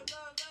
El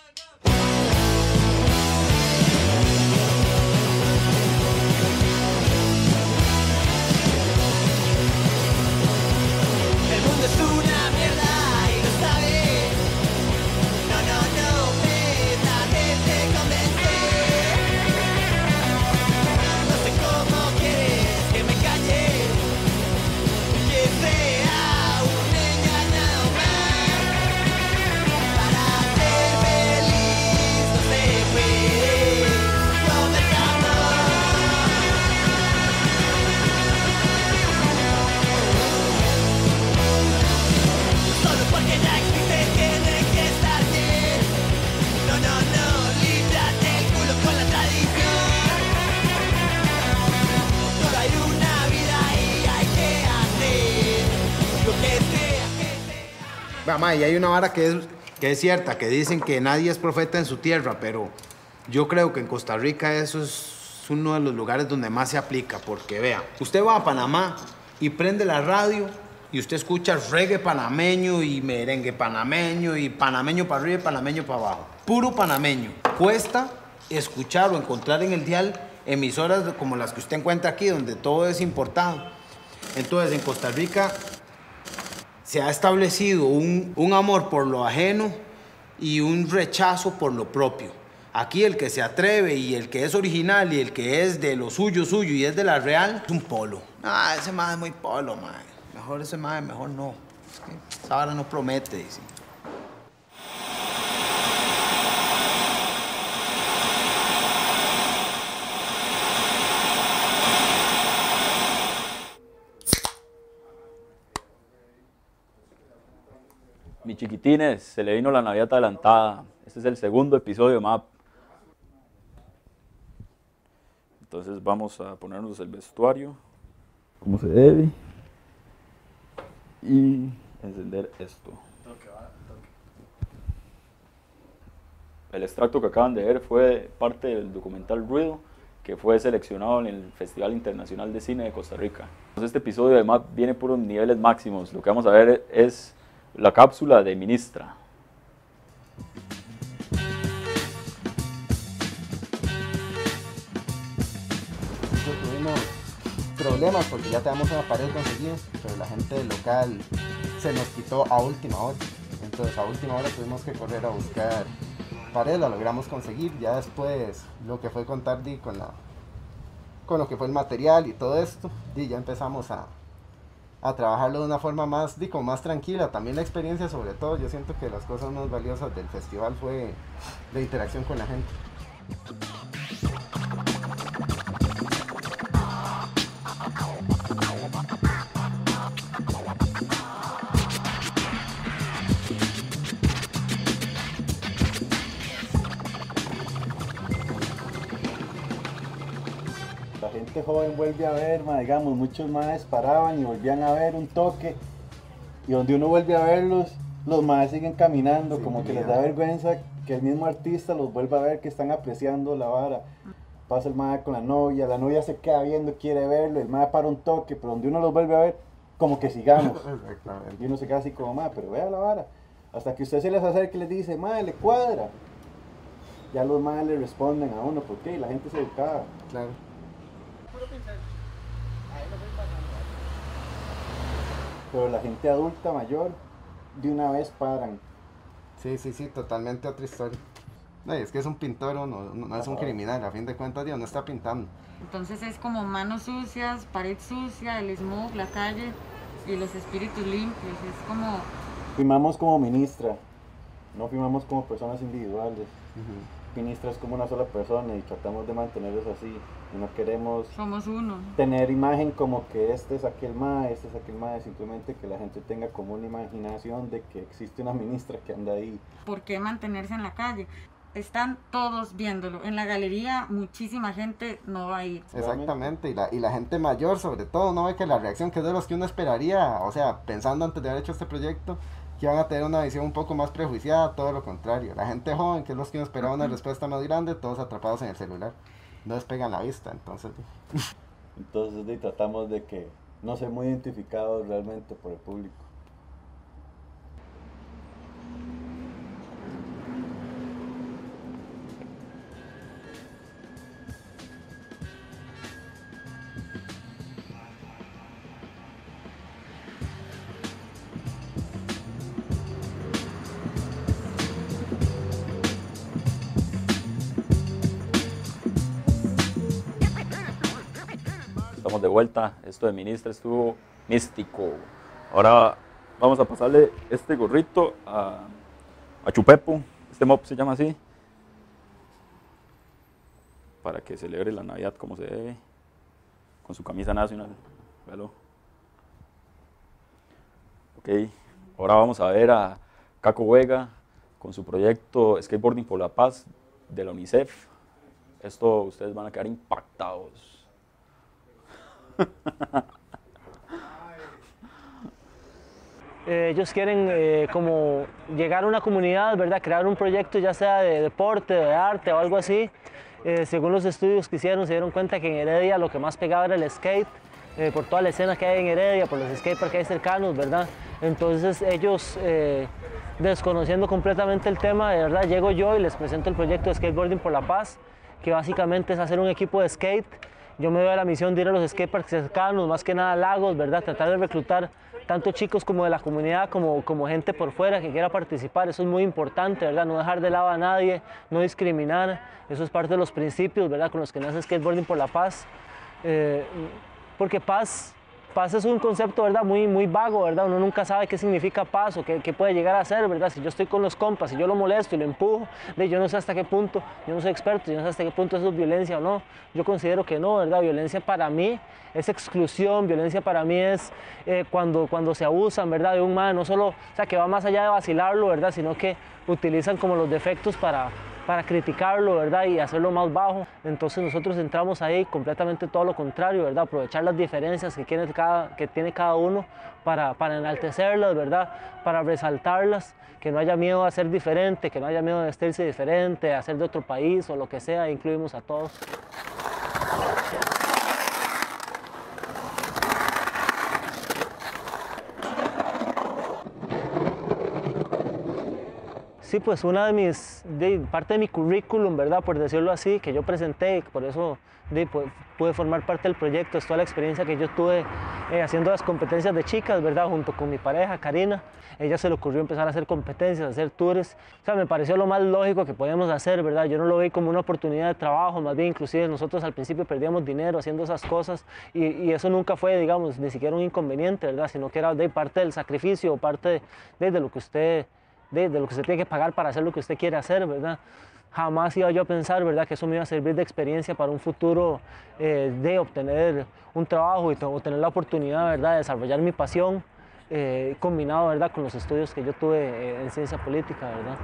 Mamá, y hay una vara que es, que es cierta, que dicen que nadie es profeta en su tierra, pero yo creo que en Costa Rica eso es uno de los lugares donde más se aplica, porque vea, usted va a Panamá y prende la radio y usted escucha reggae panameño y merengue panameño y panameño para arriba y panameño para abajo. Puro panameño. Cuesta escuchar o encontrar en el dial emisoras como las que usted encuentra aquí, donde todo es importado. Entonces, en Costa Rica se ha establecido un, un amor por lo ajeno y un rechazo por lo propio. Aquí el que se atreve y el que es original y el que es de lo suyo, suyo y es de la real, es un polo. Ah, ese más es muy polo, mae. Mejor ese más, mejor no. Es que no promete, dice. Mi chiquitines, se le vino la Navidad adelantada. Este es el segundo episodio de MAP. Entonces vamos a ponernos el vestuario. Como se debe. Y encender esto. El extracto que acaban de ver fue parte del documental Ruido, que fue seleccionado en el Festival Internacional de Cine de Costa Rica. Este episodio de MAP viene por unos niveles máximos. Lo que vamos a ver es la cápsula de Ministra. Tuvimos problemas porque ya teníamos una pared conseguida, pero la gente local se nos quitó a última hora. Entonces a última hora tuvimos que correr a buscar pared, la logramos conseguir. Ya después lo que fue contar di, con, la, con lo que fue el material y todo esto, di, ya empezamos a, a trabajarlo de una forma más, di, como más tranquila. También la experiencia sobre todo, yo siento que las cosas más valiosas del festival fue la interacción con la gente. Joven vuelve a ver, ma, digamos, muchos más paraban y volvían a ver un toque. Y donde uno vuelve a verlos, los más siguen caminando, Sí, como que les da vergüenza que el mismo artista los vuelva a ver que están apreciando la vara. Pasa el mae con la novia, la novia se queda viendo, quiere verlo, el mae para un toque, pero donde uno los vuelve a ver, como que sigamos. Exactamente. Y uno se queda así como, ma, pero vea la vara. Hasta que usted se les acerca y les dice, ma, le cuadra. Ya los más le responden a uno, ¿por qué? Y la gente se educaba. Claro. Pero la gente adulta, mayor, de una vez paran. Sí, sí, sí, totalmente otra historia. No, es que es un pintor, no, no, no es un criminal, a fin de cuentas Dios no está pintando. Entonces es como manos sucias, pared sucia, el smog, la calle y los espíritus limpios. Es como Firmamos como ministra, no firmamos como personas individuales. Ministra es como una sola persona y tratamos de mantenerlos así. No queremos somos uno. tener imagen como que este es aquel mae, este es aquel mae, simplemente que la gente tenga como una imaginación de que existe una ministra que anda ahí. ¿Por qué mantenerse en la calle? Están todos viéndolo. En la galería muchísima gente no va a ir. Exactamente, y la, y la gente mayor sobre todo, no ve que la reacción que es de los que uno esperaría, o sea, pensando antes de haber hecho este proyecto, que van a tener una visión un poco más prejuiciada, todo lo contrario. La gente joven, que es los que uno esperaba una respuesta más grande, todos atrapados en el celular. No despegan la vista, entonces... Entonces tratamos de que no ser muy identificados realmente por el público. Vuelta. Esto de ministra estuvo místico. Ahora vamos a pasarle este gorrito a, Chupepo. Este mob se llama así. Para que celebre la Navidad como se debe. Con su camisa nacional. Véalo. Ok, ahora vamos a ver a Caco Vega con su proyecto Skateboarding por la Paz de la UNICEF. Esto ustedes van a quedar impactados. Eh, ellos quieren eh, como llegar a una comunidad, ¿verdad? Crear un proyecto ya sea de deporte, de arte o algo así. Eh, según los estudios que hicieron, se dieron cuenta que en Heredia lo que más pegaba era el skate, eh, por toda la escena que hay en Heredia, por los skateparks que hay cercanos, ¿verdad? Entonces ellos, eh, desconociendo completamente el tema, de verdad, llego yo y les presento el proyecto de Skateboarding por la Paz, que básicamente es hacer un equipo de skate. Yo me doy a la misión de ir a los skateparks cercanos, más que nada lagos, ¿verdad? Tratar de reclutar tanto chicos como de la comunidad, como, como gente por fuera que quiera participar. Eso es muy importante, ¿verdad? No dejar de lado a nadie, no discriminar. Eso es parte de los principios, ¿verdad? Con los que nace Skateboarding por la Paz. Eh, porque paz, paz es un concepto, ¿verdad? Muy, muy vago, ¿verdad? Uno nunca sabe qué significa paz o qué, puede llegar a ser, ¿verdad? Si yo estoy con los compas y yo lo molesto y lo empujo, de, yo no sé hasta qué punto, yo no soy experto, yo no sé hasta qué punto eso es violencia o no. Yo considero que no, ¿verdad? Violencia para mí es exclusión, violencia para mí es eh, cuando, cuando se abusan, ¿verdad? De un man, no solo, o sea, que va más allá de vacilarlo, ¿verdad? Sino que utilizan como los defectos para, para criticarlo, ¿verdad? Y hacerlo más bajo. Entonces nosotros entramos ahí completamente todo lo contrario, ¿verdad? Aprovechar las diferencias que tiene cada, que tiene cada uno para, para enaltecerlas, ¿verdad? Para resaltarlas, que no haya miedo a ser diferente, que no haya miedo a vestirse diferente, a ser de otro país o lo que sea, incluimos a todos. Sí, pues una de mis, de, parte de mi currículum, ¿verdad? Por decirlo así, que yo presenté, por eso de, pu- pude formar parte del proyecto, es toda la experiencia que yo tuve eh, haciendo las competencias de chicas, ¿verdad? Junto con mi pareja, Karina. Ella se le ocurrió empezar a hacer competencias, a hacer tours. O sea, me pareció lo más lógico que podíamos hacer, ¿verdad? Yo no lo vi como una oportunidad de trabajo, más bien inclusive nosotros al principio perdíamos dinero haciendo esas cosas y, y eso nunca fue, digamos, ni siquiera un inconveniente, ¿verdad? Sino que era de parte del sacrificio, parte de- de lo que usted de, lo que usted tiene que pagar para hacer lo que usted quiere hacer, ¿verdad? Jamás iba yo a pensar, ¿verdad?, que eso me iba a servir de experiencia para un futuro eh, de obtener un trabajo y to- tener la oportunidad, ¿verdad?, de desarrollar mi pasión, eh, combinado, ¿verdad?, con los estudios que yo tuve eh, en ciencia política, ¿verdad?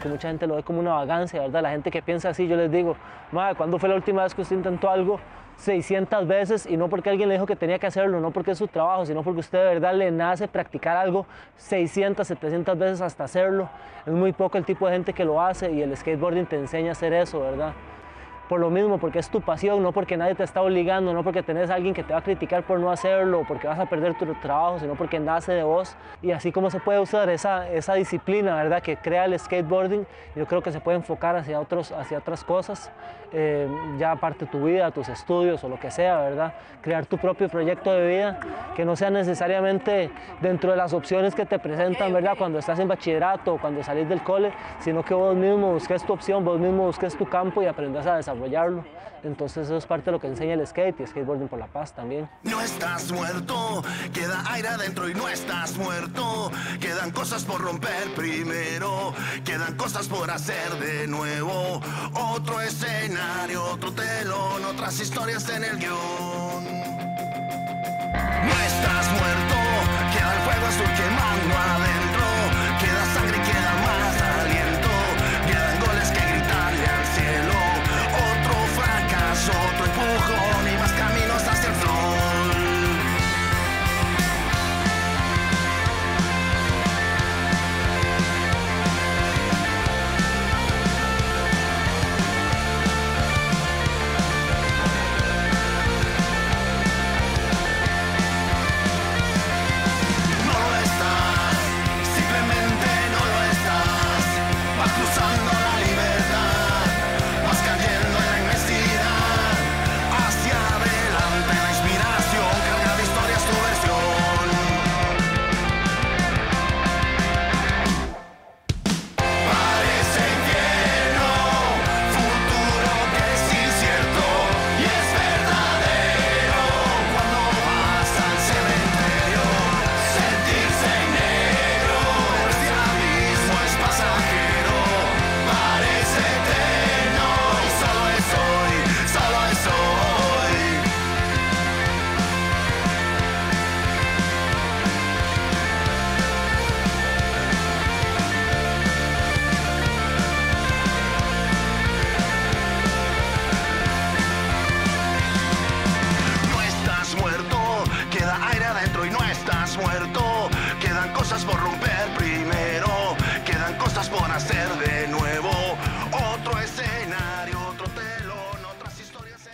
Que mucha gente lo ve como una vagancia, ¿verdad? La gente que piensa así, yo les digo, madre, ¿cuándo fue la última vez que usted intentó algo? 600 veces y no porque alguien le dijo que tenía que hacerlo, no porque es su trabajo, sino porque usted de verdad le nace practicar algo 600, 700 veces hasta hacerlo. Es muy poco el tipo de gente que lo hace y el skateboarding te enseña a hacer eso, ¿verdad? Por lo mismo, porque es tu pasión, no porque nadie te está obligando, no porque tenés a alguien que te va a criticar por no hacerlo, porque vas a perder tu trabajo, sino porque nace de vos. Y así como se puede usar esa, esa disciplina, ¿verdad?, que crea el skateboarding, yo creo que se puede enfocar hacia, otros, hacia otras cosas, eh, ya aparte tu vida, tus estudios o lo que sea, ¿verdad? Crear tu propio proyecto de vida, que no sea necesariamente dentro de las opciones que te presentan, ¿verdad?, cuando estás en bachillerato o cuando salís del cole, sino que vos mismo busques tu opción, vos mismo busques tu campo y aprendas a Entonces eso es parte de lo que enseña el skate y skateboarding por la paz también. No estás muerto, queda aire adentro y no estás muerto. Quedan cosas por romper primero, quedan cosas por hacer de nuevo. Otro escenario, otro telón, otras historias en el guion. No estás muerto, queda el fuego azul quemando adentro.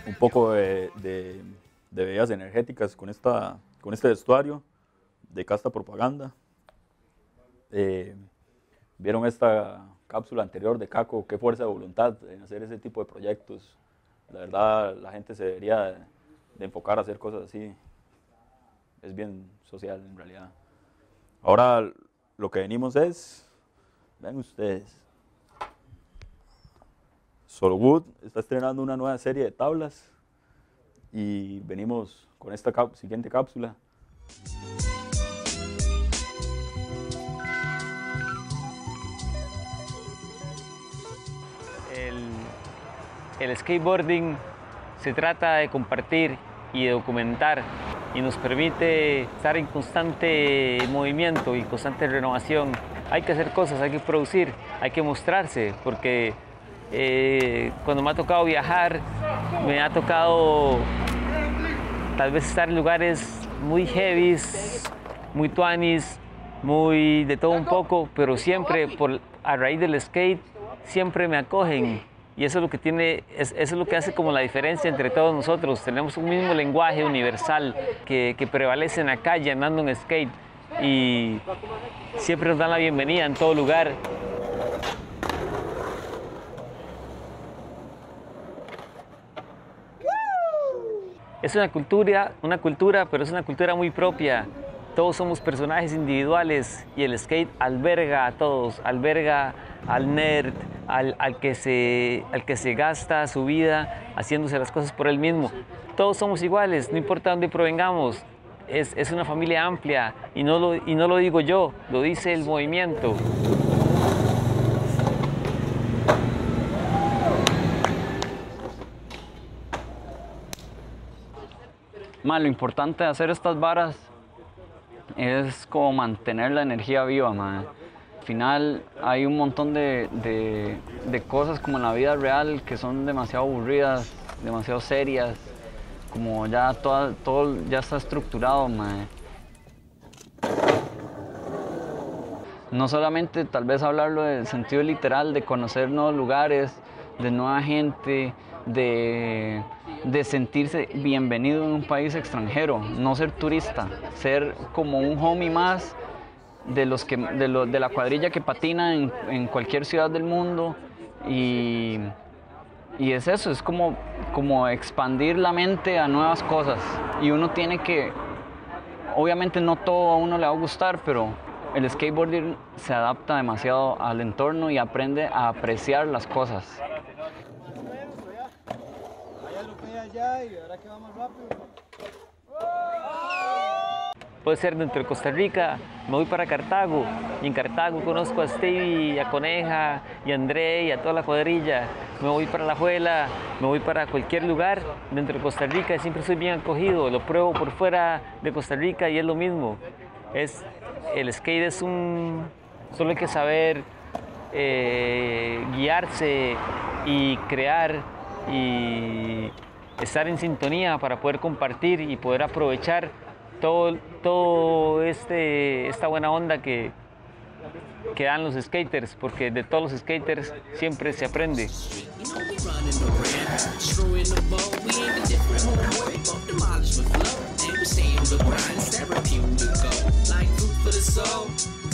Un poco de, de- bebidas energéticas con, esta, con este vestuario de casta propaganda. Eh, Vieron esta cápsula anterior de Caco, qué fuerza de voluntad en hacer ese tipo de proyectos. La verdad, la gente se debería de, de enfocar a hacer cosas así. Es bien social en realidad. Ahora lo que venimos es, vean ustedes, Solwood está estrenando una nueva serie de tablas y venimos con esta siguiente cápsula. El, el skateboarding se trata de compartir y de documentar y nos permite estar en constante movimiento y constante renovación. Hay que hacer cosas, hay que producir, hay que mostrarse, porque eh, cuando me ha tocado viajar, me ha tocado tal vez estar en lugares muy heavies, muy tuanis, muy de todo un poco, pero siempre a raíz del skate siempre me acogen y eso es lo que tiene, es- eso es lo que hace como la diferencia entre todos nosotros. Tenemos un mismo lenguaje universal que, que prevalece en la calle andando en skate y siempre nos dan la bienvenida en todo lugar. Es una cultura, una cultura, pero es una cultura muy propia. Todos somos personajes individuales y el skate alberga a todos, alberga al nerd, al, al que, se, al que se gasta su vida haciéndose las cosas por él mismo. Todos somos iguales, no importa dónde provengamos. Es, es una familia amplia y no, lo, y no lo digo yo, lo dice el movimiento. Ma, lo importante de hacer estas varas es como mantener la energía viva, ma. Al final hay un montón de, de- cosas como en la vida real que son demasiado aburridas, demasiado serias, como ya toda- todo ya está estructurado, ma. No solamente tal vez hablarlo del sentido literal, de conocer nuevos lugares, de nueva gente, de, de sentirse bienvenido en un país extranjero, no ser turista, ser como un homie más de, los que, de, de la cuadrilla que patina en, en cualquier ciudad del mundo y, y es eso, es como, como expandir la mente a nuevas cosas y uno tiene que, obviamente no todo a uno le va a gustar, pero el skateboarding se adapta demasiado al entorno y aprende a apreciar las cosas. Puede ser dentro de Costa Rica, me voy para Cartago y en Cartago conozco a Stevie, y a Coneja y a André y a toda la cuadrilla. Me voy para La Juela, me voy para cualquier lugar dentro de Costa Rica y siempre soy bien acogido. Lo pruebo por fuera de Costa Rica y es lo mismo. Es, el skate es un... Solo hay que saber eh, guiarse y crear y estar en sintonía para poder compartir y poder aprovechar todo, todo este, esta buena onda que, que dan los skaters, porque de todos los skaters siempre se aprende.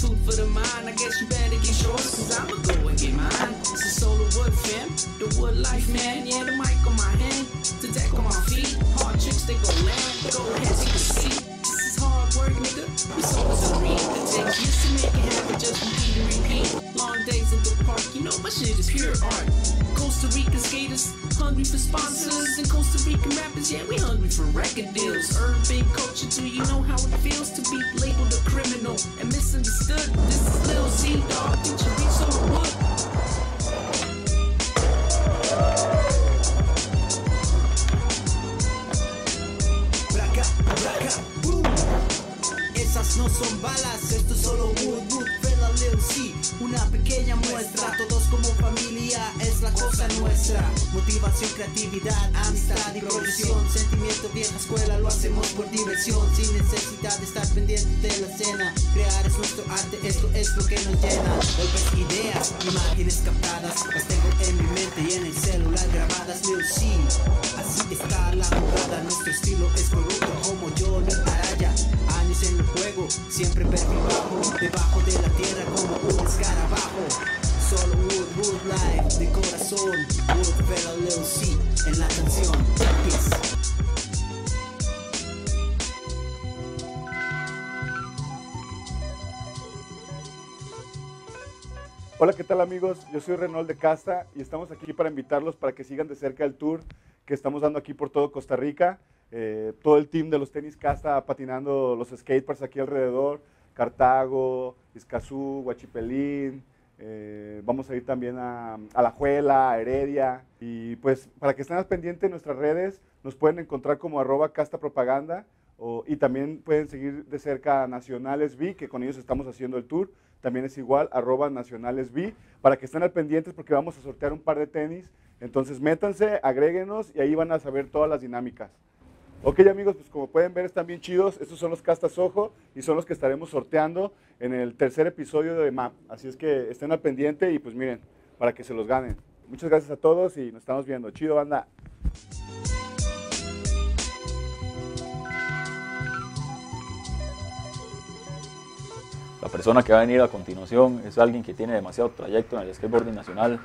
food for the mind. I guess you better get yours, cause I'ma go and get mine. It's is solar wood fam, the wood life man. Yeah, the mic on my hand, the deck on my feet. Hard tricks, they go land. Go ahead, take a seat. Work, nigga. We souls are real. It takes years to make it happen, just repeat and repeat. Long days at the park, you know my shit is pure art. Costa Rican skaters, hungry for sponsors, and Costa Rican rappers, yeah, we hungry for record deals. Urban culture, too, you know how it feels to be labeled a criminal and misunderstood. This is Lil Z, dog, and Chorizo Wood. No son balas, esto es solo wood, wood, Lil C, una pequeña muestra. Todos como familia es la cosa nuestra. Motivación, creatividad, amistad y producción. Sentimiento vieja escuela, lo hacemos por diversión. Sin necesidad de estar pendiente de la cena. Crear es nuestro arte, esto es lo que nos llena. Golpes, ideas, imágenes captadas. Las tengo en mi mente y en el celular grabadas. Lil C, así está la jugada. Nuestro estilo es corrupto como yo Johnny Araya. Años en el juego, siempre perfil bajo, debajo de la tierra como un escarabajo. Solo Wood, Wood Life de corazón. Wood Federal Lil C en la canción. Hola, ¿qué tal amigos? Yo soy Renold de Casta y estamos aquí para invitarlos para que sigan de cerca el tour que estamos dando aquí por todo Costa Rica. Eh, todo el team de los tenis Casta patinando los skaters aquí alrededor, Cartago, Escazú, Huachipelín, eh, vamos a ir también a, a La Juela, a Heredia. Y pues para que estén al pendiente de nuestras redes, nos pueden encontrar como arroba Casta Propaganda o- y también pueden seguir de cerca a Nacionales V, que con ellos estamos haciendo el tour. También es igual, arroba Nacionales V, para que estén al pendientes porque vamos a sortear un par de tenis. Entonces métanse, agréguenos y ahí van a saber todas las dinámicas. Ok amigos, pues como pueden ver están bien chidos. Estos son los castas ojo y son los que estaremos sorteando en el tercer episodio de MAP. Así es que estén al pendiente y pues miren, para que se los ganen. Muchas gracias a todos y nos estamos viendo. Chido, banda. La persona que va a venir a continuación es alguien que tiene demasiado trayecto en el skateboarding nacional.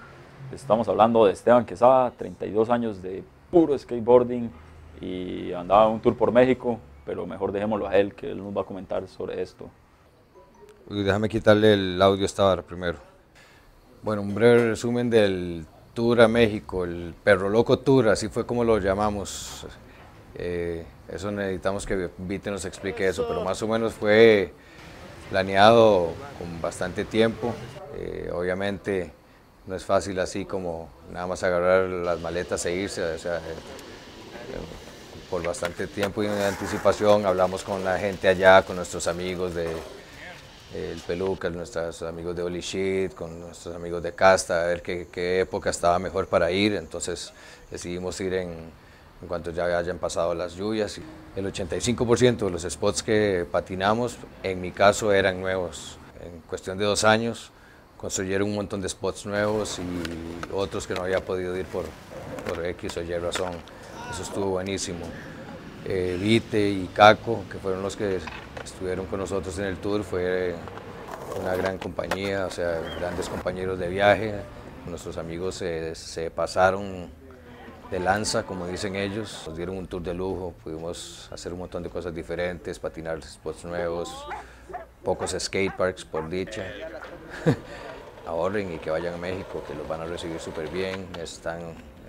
Estamos hablando de Esteban Quesada, 32 años de puro skateboarding y andaba un tour por México, pero mejor dejémoslo a él, que él nos va a comentar sobre esto. Déjame quitarle el audio a esta vara primero. Bueno, un breve resumen del tour a México, el Perro Loco Tour, así fue como lo llamamos. Eh, eso necesitamos que Vite nos explique eso, pero más o menos fue planeado con bastante tiempo. Eh, obviamente no es fácil así como nada más agarrar las maletas e irse. eh, por bastante tiempo y en anticipación hablamos con la gente allá, con nuestros amigos de el Peluca, nuestros amigos de Holy Shit, con nuestros amigos de Casta, a ver qué, qué época estaba mejor para ir. Entonces decidimos ir en, en cuanto ya hayan pasado las lluvias. El 85% de los spots que patinamos, en mi caso, eran nuevos. En cuestión de dos años, construyeron un montón de spots nuevos y otros que no había podido ir por, por X o Y razón. Eso estuvo buenísimo. Eh, Vite y Caco, que fueron los que estuvieron con nosotros en el tour, fue una gran compañía, o sea, grandes compañeros de viaje. Nuestros amigos se, se pasaron de lanza, como dicen ellos. Nos dieron un tour de lujo, pudimos hacer un montón de cosas diferentes, patinar spots nuevos, pocos skateparks por dicha. Ahorren y que vayan a México, que los van a recibir súper bien, están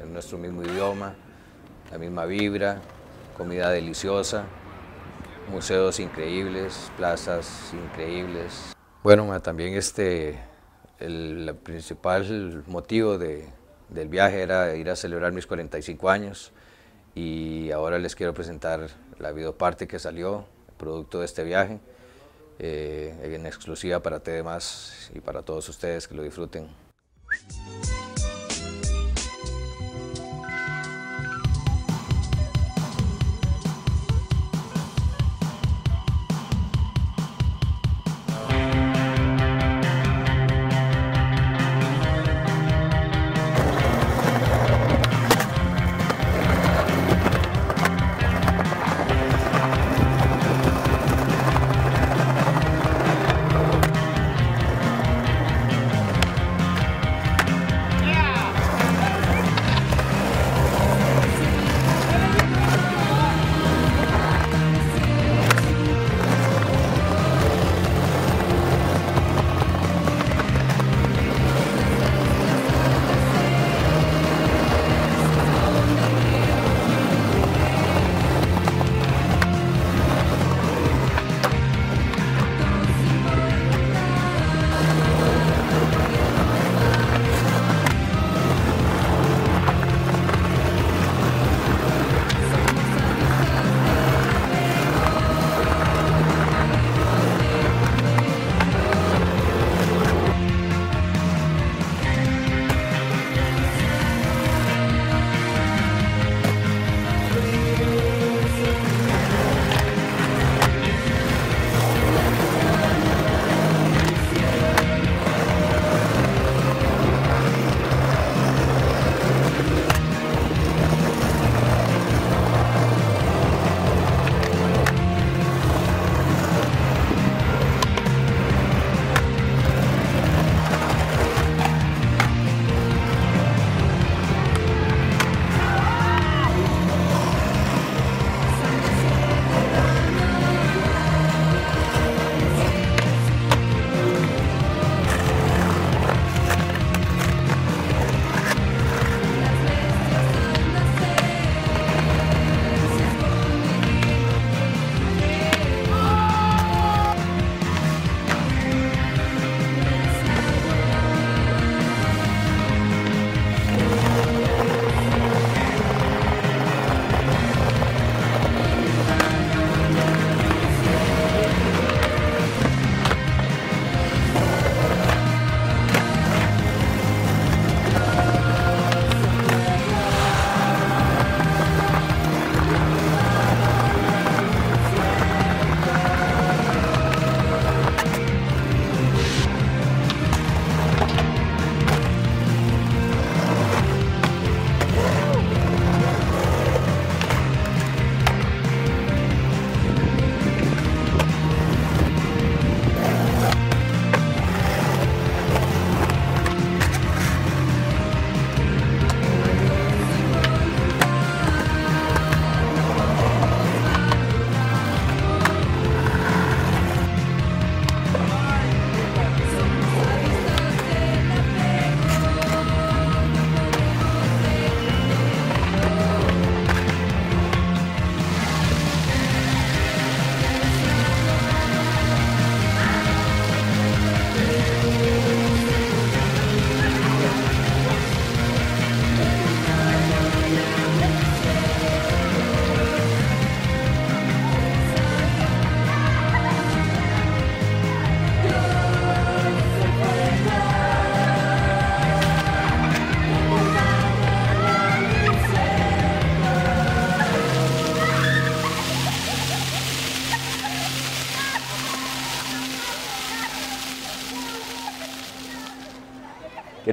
en nuestro mismo idioma, la misma vibra, comida deliciosa, museos increíbles, plazas increíbles. Bueno, también este, el, principal motivo de, del viaje era ir a celebrar mis 45 años y ahora les quiero presentar la videoparte que salió, producto de este viaje, eh, en exclusiva para TDMás y para todos ustedes que lo disfruten.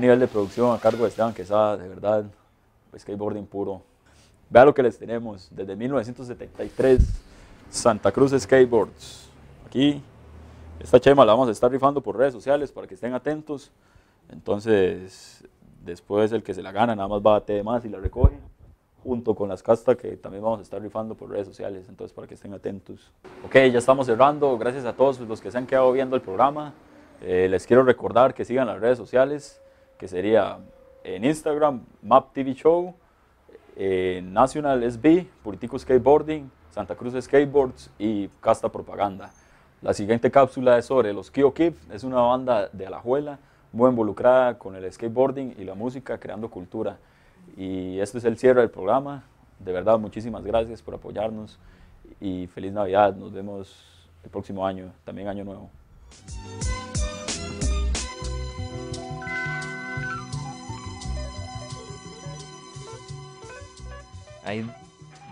Nivel de producción a cargo de Esteban Quesada, de verdad, skateboarding puro. Vea lo que les tenemos, desde 1973, Santa Cruz Skateboards. Aquí, esta chema la vamos a estar rifando por redes sociales para que estén atentos. Entonces, después el que se la gana nada más va a T más y la recoge, junto con las castas que también vamos a estar rifando por redes sociales. Entonces, para que estén atentos. Ok, ya estamos cerrando. Gracias a todos los que se han quedado viendo el programa. Eh, les quiero recordar que sigan las redes sociales, que sería en Instagram, Map TV Show, en National SB, Puritico Skateboarding, Santa Cruz Skateboards y Casta Propaganda. La siguiente cápsula es sobre los Kio Kids, es una banda de Alajuela muy involucrada con el skateboarding y la música, creando cultura. Y este es el cierre del programa. De verdad, muchísimas gracias por apoyarnos y feliz Navidad. Nos vemos el próximo año, también año nuevo. Hay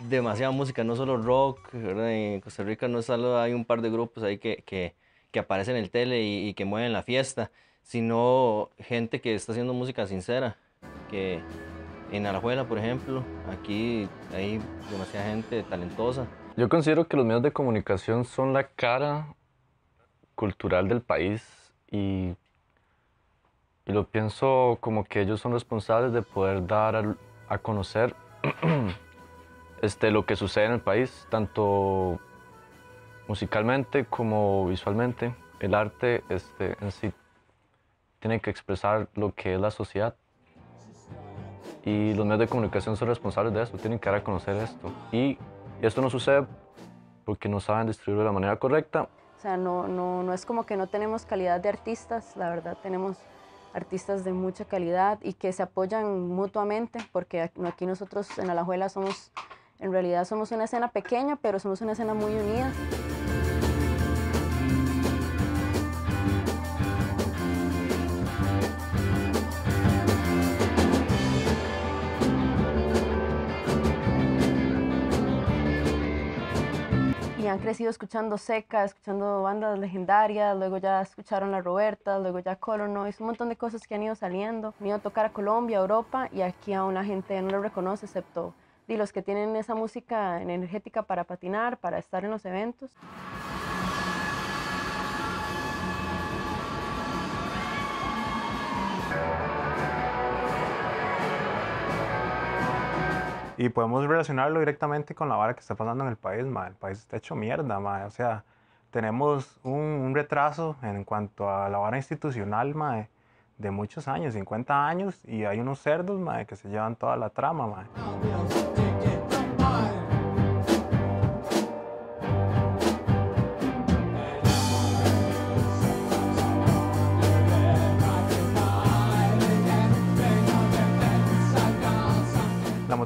demasiada música, no solo rock, en Costa Rica no solo hay un par de grupos ahí que, que, que aparecen en el tele y, y, que mueven la fiesta, sino gente que está haciendo música sincera, que en Alajuela, por ejemplo, aquí hay demasiada gente talentosa. Yo considero que los medios de comunicación son la cara cultural del país y, y lo pienso como que ellos son responsables de poder dar a, a conocer este, lo que sucede en el país, tanto musicalmente como visualmente. El arte este, en sí tiene que expresar lo que es la sociedad y los medios de comunicación son responsables de eso, tienen que dar a conocer esto. Y esto no sucede porque no saben distribuirlo de la manera correcta. O sea, no, no, no es como que no tenemos calidad de artistas, la verdad tenemos artistas de mucha calidad y que se apoyan mutuamente, porque aquí nosotros en Alajuela somos, en realidad somos una escena pequeña, pero somos una escena muy unida. Han crecido escuchando Seca, escuchando bandas legendarias, luego ya escucharon La Roberta, luego ya Color Noise, un montón de cosas que han ido saliendo. Han ido a tocar a Colombia, Europa y aquí aún la gente no lo reconoce excepto de los que tienen esa música energética para patinar, para estar en los eventos. Y podemos relacionarlo directamente con la vara que está pasando en el país, ma. El país está hecho mierda, ma. O sea, tenemos un, retraso en cuanto a la vara institucional, ma, de muchos años, 50 años, y hay unos cerdos, ma, que se llevan toda la trama, ma.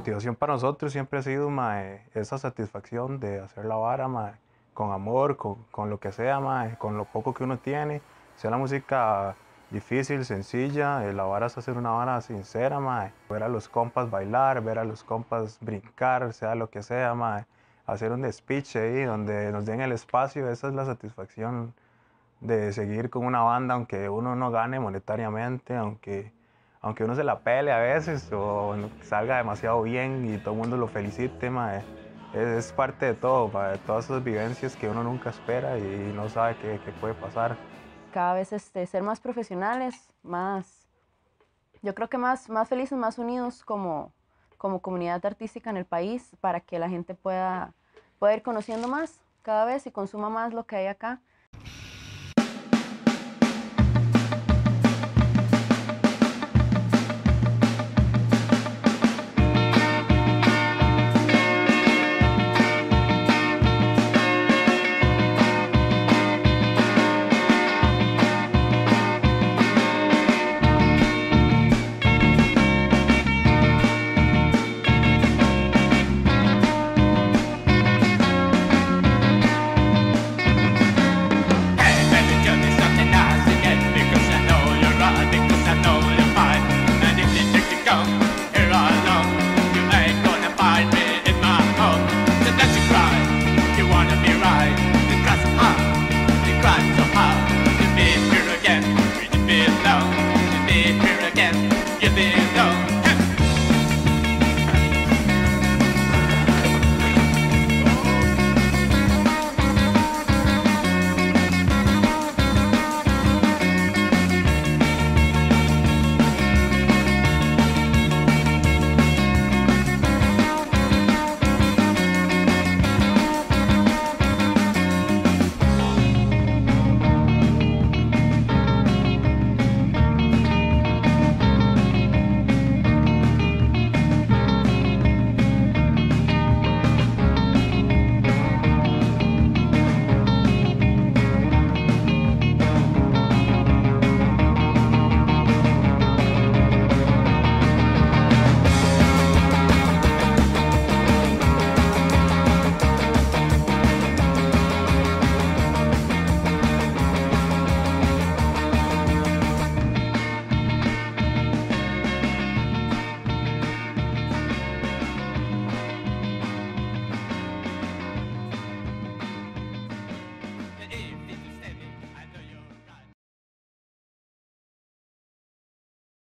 Motivación para nosotros siempre ha sido mae, esa satisfacción de hacer la vara mae, con amor, con, con, lo que sea, mae, con lo poco que uno tiene. Sea la música difícil, sencilla, la vara es hacer una vara sincera, mae. ver a los compas bailar, ver a los compas brincar, sea lo que sea, mae. hacer un despiche ahí donde nos den el espacio, esa es la satisfacción de seguir con una banda, aunque uno no gane monetariamente, aunque aunque uno se la pele a veces o salga demasiado bien y todo el mundo lo felicite, mae, es, parte de todo, de todas esas vivencias que uno nunca espera y no sabe qué, qué puede pasar. Cada vez este, ser más profesionales, más, yo creo que más, más felices, más unidos como, como comunidad artística en el país para que la gente pueda, pueda ir conociendo más cada vez y consuma más lo que hay acá.